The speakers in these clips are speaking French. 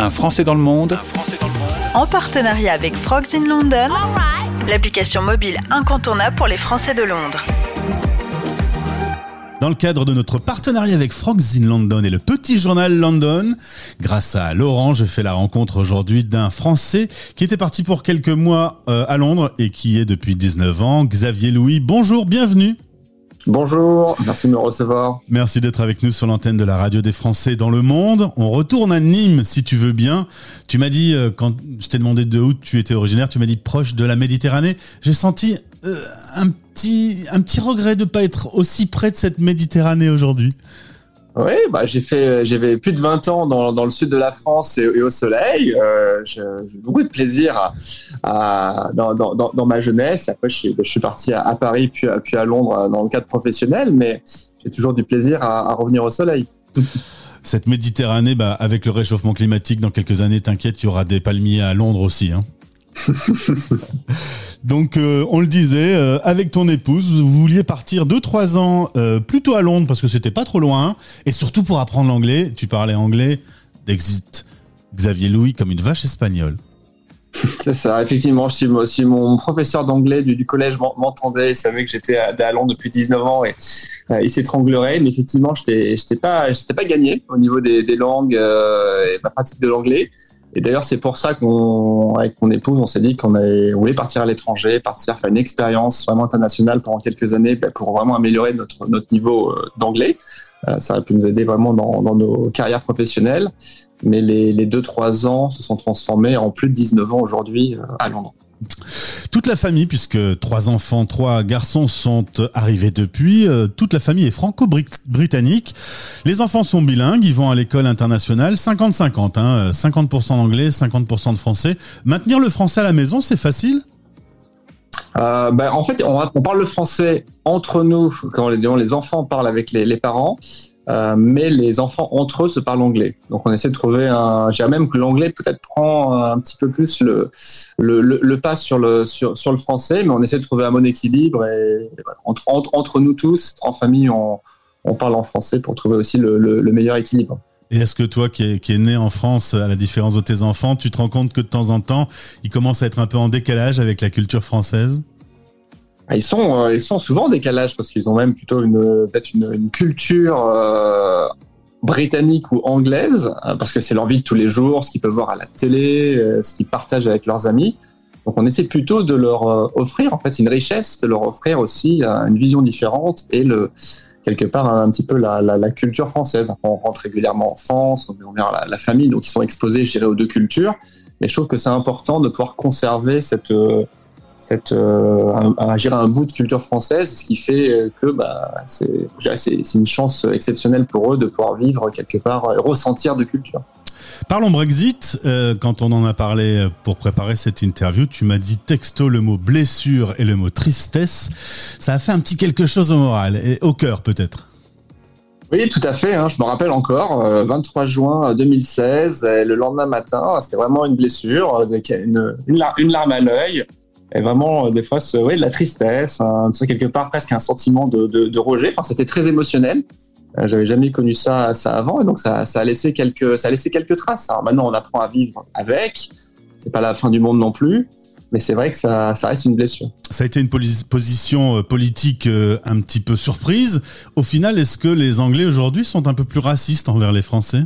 Un Français dans le monde. En partenariat avec Frogs in London, l'application mobile incontournable pour les Français de Londres. Dans le cadre de notre partenariat avec Frogs in London et le petit journal London, grâce à Laurent, je fais la rencontre aujourd'hui d'un Français qui était parti pour quelques mois euh, à Londres et qui est depuis 19 ans, Xavier Louis. Bonjour, bienvenue. Bonjour, merci de me recevoir. Merci d'être avec nous sur l'antenne de la radio des Français dans le monde. On retourne à Nîmes si tu veux bien. Tu m'as dit, euh, quand je t'ai demandé de où tu étais originaire, tu m'as dit proche de la Méditerranée. J'ai senti euh, un, petit, un petit regret de ne pas être aussi près de cette Méditerranée aujourd'hui. Oui, bah, j'ai fait, j'avais plus de 20 ans dans, dans, le sud de la France et, au soleil. Euh, j'ai beaucoup de plaisir à, à, dans, dans, dans, ma jeunesse. Après, je suis, parti à, Paris puis, puis à Londres dans le cadre professionnel, mais j'ai toujours du plaisir à, à revenir au soleil. Cette Méditerranée, bah, avec le réchauffement climatique, dans quelques années, t'inquiète, il y aura des palmiers à Londres aussi. Hein. Donc, euh, on le disait, euh, avec ton épouse, vous vouliez partir 2-3 ans euh, plutôt à Londres parce que c'était pas trop loin, et surtout pour apprendre l'anglais. Tu parlais anglais d'Exit Xavier Louis comme une vache espagnole. C'est ça, effectivement. Si, mon professeur d'anglais du, collège m'entendait, il savait que j'étais à, Londres depuis 19 ans et il s'étranglerait. Mais effectivement, je n'étais pas, pas gagné au niveau des, des langues et ma pratique de l'anglais. Et d'ailleurs, c'est pour ça qu'on, avec mon épouse, on s'est dit qu'on voulait partir à l'étranger, partir faire une expérience vraiment internationale pendant quelques années bah, pour vraiment améliorer notre, notre niveau euh, d'anglais. Euh, ça aurait pu nous aider vraiment dans, dans nos carrières professionnelles. Mais les, les deux, trois ans se sont transformés en plus de 19 ans aujourd'hui euh, à Londres. Toute la famille, puisque trois enfants, trois garçons sont arrivés depuis, euh, toute la famille est franco-britannique. Les enfants sont bilingues, ils vont à l'école internationale, 50-50, hein, 50% d'anglais, 50% de français. Maintenir le français à la maison, c'est facile? Euh, ben, en fait, on, parle le français entre nous quand les, les enfants parlent avec les parents. Euh, mais les enfants entre eux se parlent anglais. Donc on essaie de trouver un. J'ai même que l'anglais peut-être prend un petit peu plus le, le, le, pas sur le, sur, sur, le français, mais on essaie de trouver un bon équilibre. Et, entre, entre, entre, nous tous, en famille, on, on, parle en français pour trouver aussi le, le meilleur équilibre. Et est-ce que toi, qui es, qui est né en France, à la différence de tes enfants, tu te rends compte que de temps en temps, ils commencent à être un peu en décalage avec la culture française? Ah, ils sont, euh, ils sont souvent en décalage parce qu'ils ont même plutôt une, peut-être une, une, culture euh, britannique ou anglaise, euh, parce que c'est leur vie de tous les jours, ce qu'ils peuvent voir à la télé, euh, ce qu'ils partagent avec leurs amis. Donc on essaie plutôt de leur offrir en fait une richesse, de leur offrir aussi une vision différente et le quelque part un, petit peu la, la, la, culture française. On rentre régulièrement en France, on vient la, la famille, donc ils sont exposés, je dirais, aux deux cultures. Mais je trouve que c'est important de pouvoir conserver cette cette, euh, un, un, bout de culture française, ce qui fait que bah, c'est une chance exceptionnelle pour eux de pouvoir vivre quelque part, et ressentir de culture. Parlons Brexit. Euh, quand on en a parlé pour préparer cette interview, tu m'as dit texto le mot blessure et le mot tristesse. Ça a fait un petit quelque chose au moral et au cœur peut-être. Oui, tout à fait. Hein, je me rappelle encore, 23 euh, juin 2016, le lendemain matin, c'était vraiment une blessure, une, une larme à l'œil. Et vraiment, euh, des fois, ouais, de la tristesse, un, quelque part presque un sentiment de, de, de rejet. Enfin, c'était très émotionnel. Euh, j'avais jamais connu ça, ça avant, et donc ça, ça, a laissé quelques, ça a laissé quelques traces. Alors maintenant, on apprend à vivre avec. C'est pas la fin du monde non plus, mais c'est vrai que ça, ça reste une blessure. Ça a été une position euh, politique un petit peu surprise. Au final, est-ce que les Anglais aujourd'hui sont un peu plus racistes envers les Français?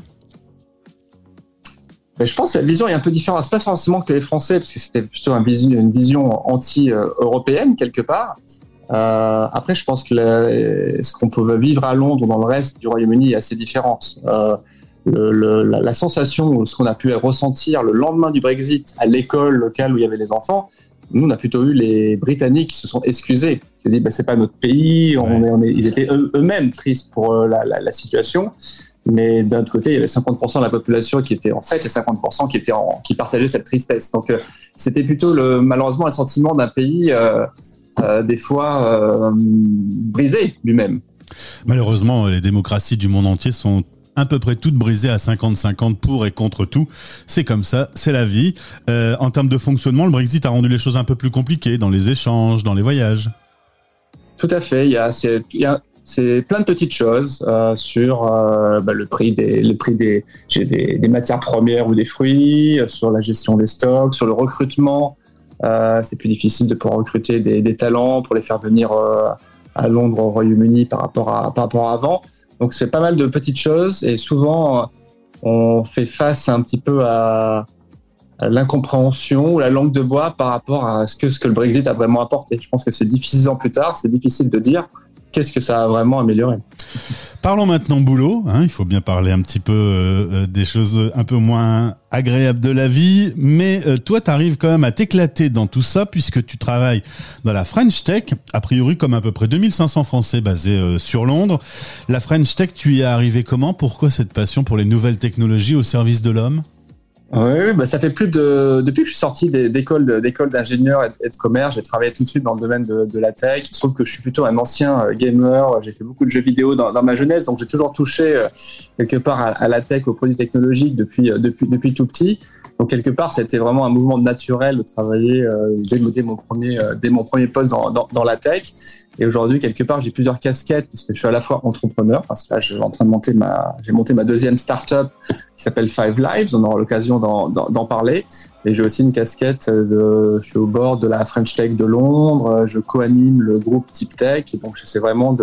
Mais je pense que la vision est un peu différente. C'est pas forcément que les Français, parce que c'était plutôt une vision, une vision anti-européenne quelque part. Euh, après, je pense que la, ce qu'on peut vivre à Londres ou dans le reste du Royaume-Uni est assez différent. Euh, le, le, la, la, sensation ce qu'on a pu ressentir le lendemain du Brexit à l'école locale où il y avait les enfants, nous, on a plutôt eu les Britanniques qui se sont excusés. Ils ont dit, bah, c'est pas notre pays, on est, on est, ils étaient eux-mêmes tristes pour euh, la, la, la situation. Mais d'un autre côté, il y avait 50% de la population qui était en fête et 50% qui, était en, qui partageait cette tristesse. Donc, euh, c'était plutôt le, malheureusement un sentiment d'un pays, euh, euh, des fois, brisé lui-même. Malheureusement, les démocraties du monde entier sont à peu près toutes brisées à 50-50 pour et contre tout. C'est comme ça, c'est la vie. Euh, en termes de fonctionnement, le Brexit a rendu les choses un peu plus compliquées dans les échanges, dans les voyages. Tout à fait. Il y a, il y a c'est plein de petites choses euh, sur euh, bah, le prix des, le prix des, des, des, matières premières ou des fruits, sur la gestion des stocks, sur le recrutement. Euh, c'est plus difficile de pouvoir recruter des, talents pour les faire venir euh, à Londres, au Royaume-Uni par rapport à par rapport avant. Donc c'est pas mal de petites choses et souvent on fait face un petit peu à, l'incompréhension ou la langue de bois par rapport à ce que, ce que le Brexit a vraiment apporté. Je pense que c'est difficile ans plus tard, c'est difficile de dire qu'est-ce que ça a vraiment amélioré. Parlons maintenant boulot. Hein, il faut bien parler un petit peu euh, euh, des choses un peu moins agréables de la vie. Mais euh, toi, tu arrives quand même à t'éclater dans tout ça puisque tu travailles dans la French Tech, a priori comme à peu près 2500 Français basés sur Londres. La French Tech, tu y es arrivé comment? Pourquoi cette passion pour les nouvelles technologies au service de l'homme? Oui, bah ça fait plus de depuis que je suis sorti d'école d'école d'ingénieur et de commerce, j'ai travaillé tout de suite dans le domaine de, de, la tech. Il trouve que je suis plutôt un ancien euh, gamer. J'ai fait beaucoup de jeux vidéo dans, ma jeunesse, donc j'ai toujours touché euh, quelque part à, la tech, aux produits technologiques depuis euh, depuis depuis tout petit. Donc quelque part, c'était vraiment un mouvement naturel de travailler dès, mon premier, dès mon premier poste dans, dans la tech. Et aujourd'hui, quelque part, j'ai plusieurs casquettes puisque je suis à la fois entrepreneur, parce que là, je suis en train de monter ma, j'ai monté ma deuxième startup qui s'appelle Five Lives. On aura l'occasion d'en parler. Et j'ai aussi une casquette de, je suis au bord de la French Tech de Londres. Je co-anime le groupe Tip Tech. Et donc, j'essaie vraiment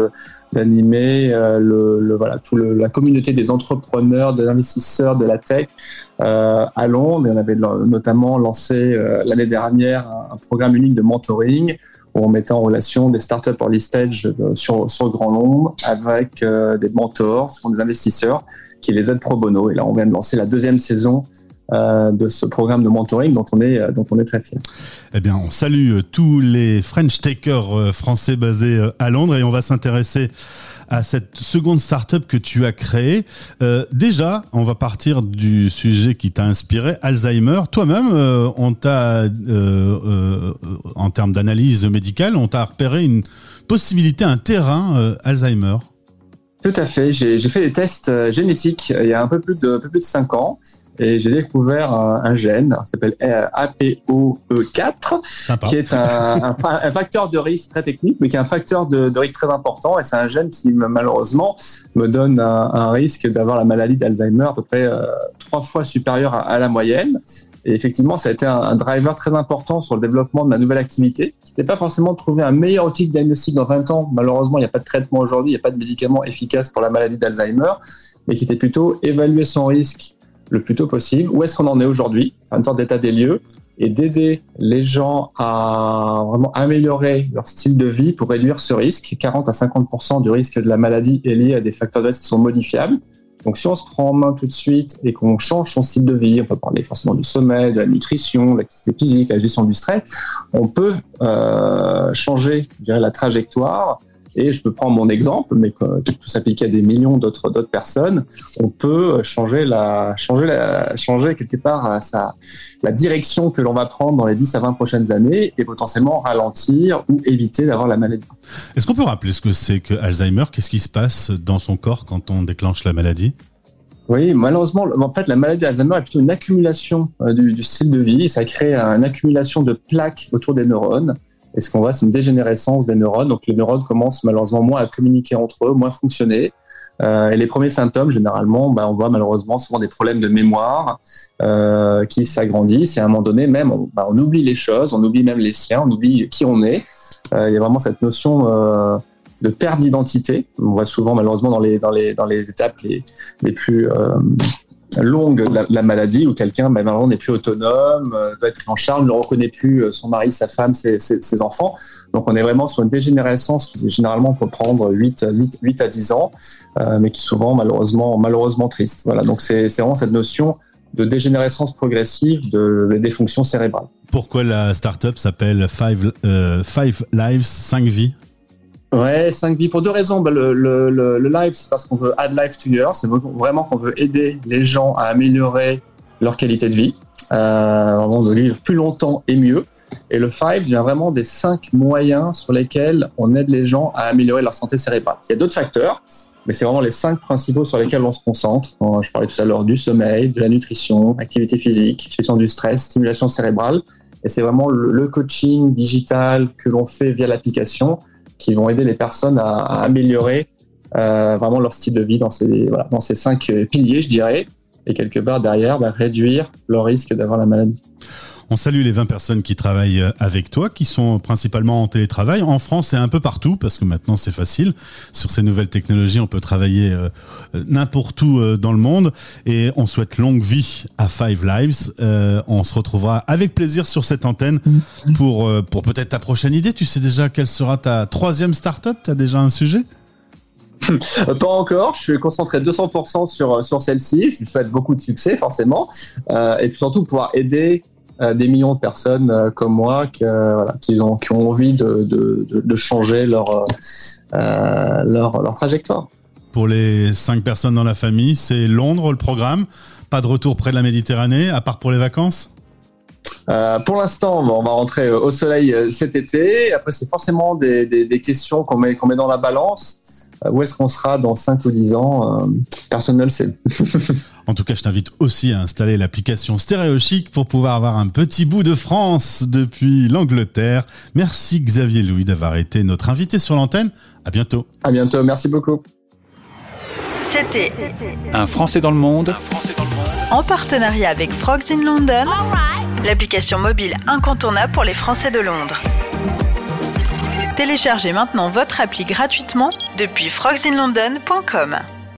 d'animer euh, le, le, voilà, tout le, la communauté des entrepreneurs, des investisseurs de la tech euh, à Londres. Et on avait notamment lancé euh, l'année dernière un, programme unique de mentoring on mettait en relation des startups early stage euh, sur, Grand Londres avec euh, des mentors, ce sont des investisseurs qui les aident pro bono. Et là, on vient de lancer la deuxième saison de ce programme de mentoring dont on est, euh, dont on est très fier. Eh bien, on salue euh, tous les French takers français basés à Londres et on va s'intéresser à cette seconde startup que tu as créée. Euh, déjà, on va partir du sujet qui t'a inspiré, Alzheimer. Toi-même, euh, on t'a, euh, en termes d'analyse médicale, on t'a repéré une possibilité, un terrain Alzheimer. Tout à fait. J'ai fait des tests génétiques il y a un peu plus de, un peu plus de 5 ans et j'ai découvert un, un, gène qui s'appelle APOE4, qui est un, un, un, facteur de risque très technique, mais qui est un facteur de, de risque très important. Et c'est un gène qui, malheureusement, me donne un, risque d'avoir la maladie d'Alzheimer à peu près euh, trois fois supérieur à, à, la moyenne. Et effectivement, ça a été un, driver très important sur le développement de ma nouvelle activité, qui n'était pas forcément de trouver un meilleur outil de diagnostic dans 20 ans. Malheureusement, il n'y a pas de traitement aujourd'hui, il n'y a pas de médicament efficace pour la maladie d'Alzheimer, mais qui était plutôt évaluer son risque le plus tôt possible. Où est-ce qu'on en est aujourd'hui? Une sorte d'état des lieux et d'aider les gens à vraiment améliorer leur style de vie pour réduire ce risque. 40 à 50 du risque de la maladie est lié à des facteurs de risque qui sont modifiables. Donc, si on se prend en main tout de suite et qu'on change son style de vie, on peut parler forcément du sommeil, de la nutrition, de l'activité physique, la gestion du stress, on peut euh, changer, je dirais, la trajectoire et je peux prendre mon exemple, mais qui peut s'appliquer à des millions d'autres d'autres personnes. On peut changer la changer la changer quelque part sa la direction que l'on va prendre dans les 10 à 20 prochaines années et potentiellement ralentir ou éviter d'avoir la maladie. Est-ce qu'on peut rappeler ce que c'est que Alzheimer? Qu'est-ce qui se passe dans son corps quand on déclenche la maladie? Oui, malheureusement, en fait, la maladie d'Alzheimer est plutôt une accumulation euh, du, du, style de vie. Ça crée une accumulation de plaques autour des neurones et ce qu'on voit, c'est une dégénérescence des neurones. Donc les neurones commencent malheureusement moins à communiquer entre eux, moins fonctionner. Euh, et les premiers symptômes, généralement, bah, on voit malheureusement souvent des problèmes de mémoire euh, qui s'agrandissent. Et à un moment donné, même, on, bah, on, oublie les choses, on oublie même les siens, on oublie qui on est. Euh, il y a vraiment cette notion de perte d'identité. On voit souvent, malheureusement, dans les, dans les, dans les étapes les, les plus longue la, la, maladie où quelqu'un ben, n'est plus autonome, euh, doit être en charge, ne reconnaît plus euh, son mari, sa femme, ses, ses, ses, enfants. Donc on est vraiment sur une dégénérescence qui généralement peut prendre 8, 8, 8 à 10 ans, euh, mais qui souvent malheureusement, malheureusement triste. Voilà, donc c'est vraiment cette notion de dégénérescence progressive de, des fonctions cérébrales. Pourquoi la startup s'appelle Five, euh, Five Lives, 5 vies? Ouais, 5 vies pour deux raisons. Bah, le, le, le, live, c'est parce qu'on veut add life to yours. C'est vraiment qu'on veut aider les gens à améliorer leur qualité de vie, euh, de vivre plus longtemps et mieux. Et le 5 vient vraiment des cinq moyens sur lesquels on aide les gens à améliorer leur santé cérébrale. Il y a d'autres facteurs, mais c'est vraiment les cinq principaux sur lesquels on se concentre. Je parlais tout à l'heure du sommeil, de la nutrition, activité physique, gestion du stress, stimulation cérébrale. Et c'est vraiment le coaching digital que l'on fait via l'application qui vont aider les personnes à, améliorer vraiment leur style de vie dans ces, dans ces cinq piliers, je dirais, et quelque part derrière, bah, réduire leur risque d'avoir la maladie. On salue les 20 personnes qui travaillent euh, avec toi, qui sont principalement en télétravail. En France et un peu partout, parce que maintenant c'est facile. Sur ces nouvelles technologies, on peut travailler euh, euh, n'importe où dans le monde. Et on souhaite longue vie à Five Lives. on se retrouvera avec plaisir sur cette antenne pour, pour peut-être ta prochaine idée. Tu sais déjà quelle sera ta troisième start-up? Tu as déjà un sujet? Pas encore, je suis concentré 200% sur, sur celle-ci. Je lui souhaite beaucoup de succès, forcément. et puis surtout pouvoir aider euh, des millions de personnes euh, comme moi qui, euh, voilà, qui, ont, qui ont envie de, de, de changer leur, leur, leur trajectoire. Pour les cinq personnes dans la famille, c'est Londres le programme. Pas de retour près de la Méditerranée, à part pour les vacances? Euh, pour l'instant, on va rentrer au soleil cet été. Après, c'est forcément des, des, des questions qu'on met, qu'on met dans la balance. Euh, où est-ce qu'on sera dans 5 ou 10 ans euh, Personne ne le sait. en tout cas, je t'invite aussi à installer l'application StéréoChic pour pouvoir avoir un petit bout de France depuis l'Angleterre. Merci Xavier Louis d'avoir été notre invité sur l'antenne. À bientôt. À bientôt, merci beaucoup. C'était Un Français dans le monde. En partenariat avec Frogs in London, l'application mobile incontournable pour les Français de Londres. Téléchargez maintenant votre appli gratuitement depuis frogsinlondon.com.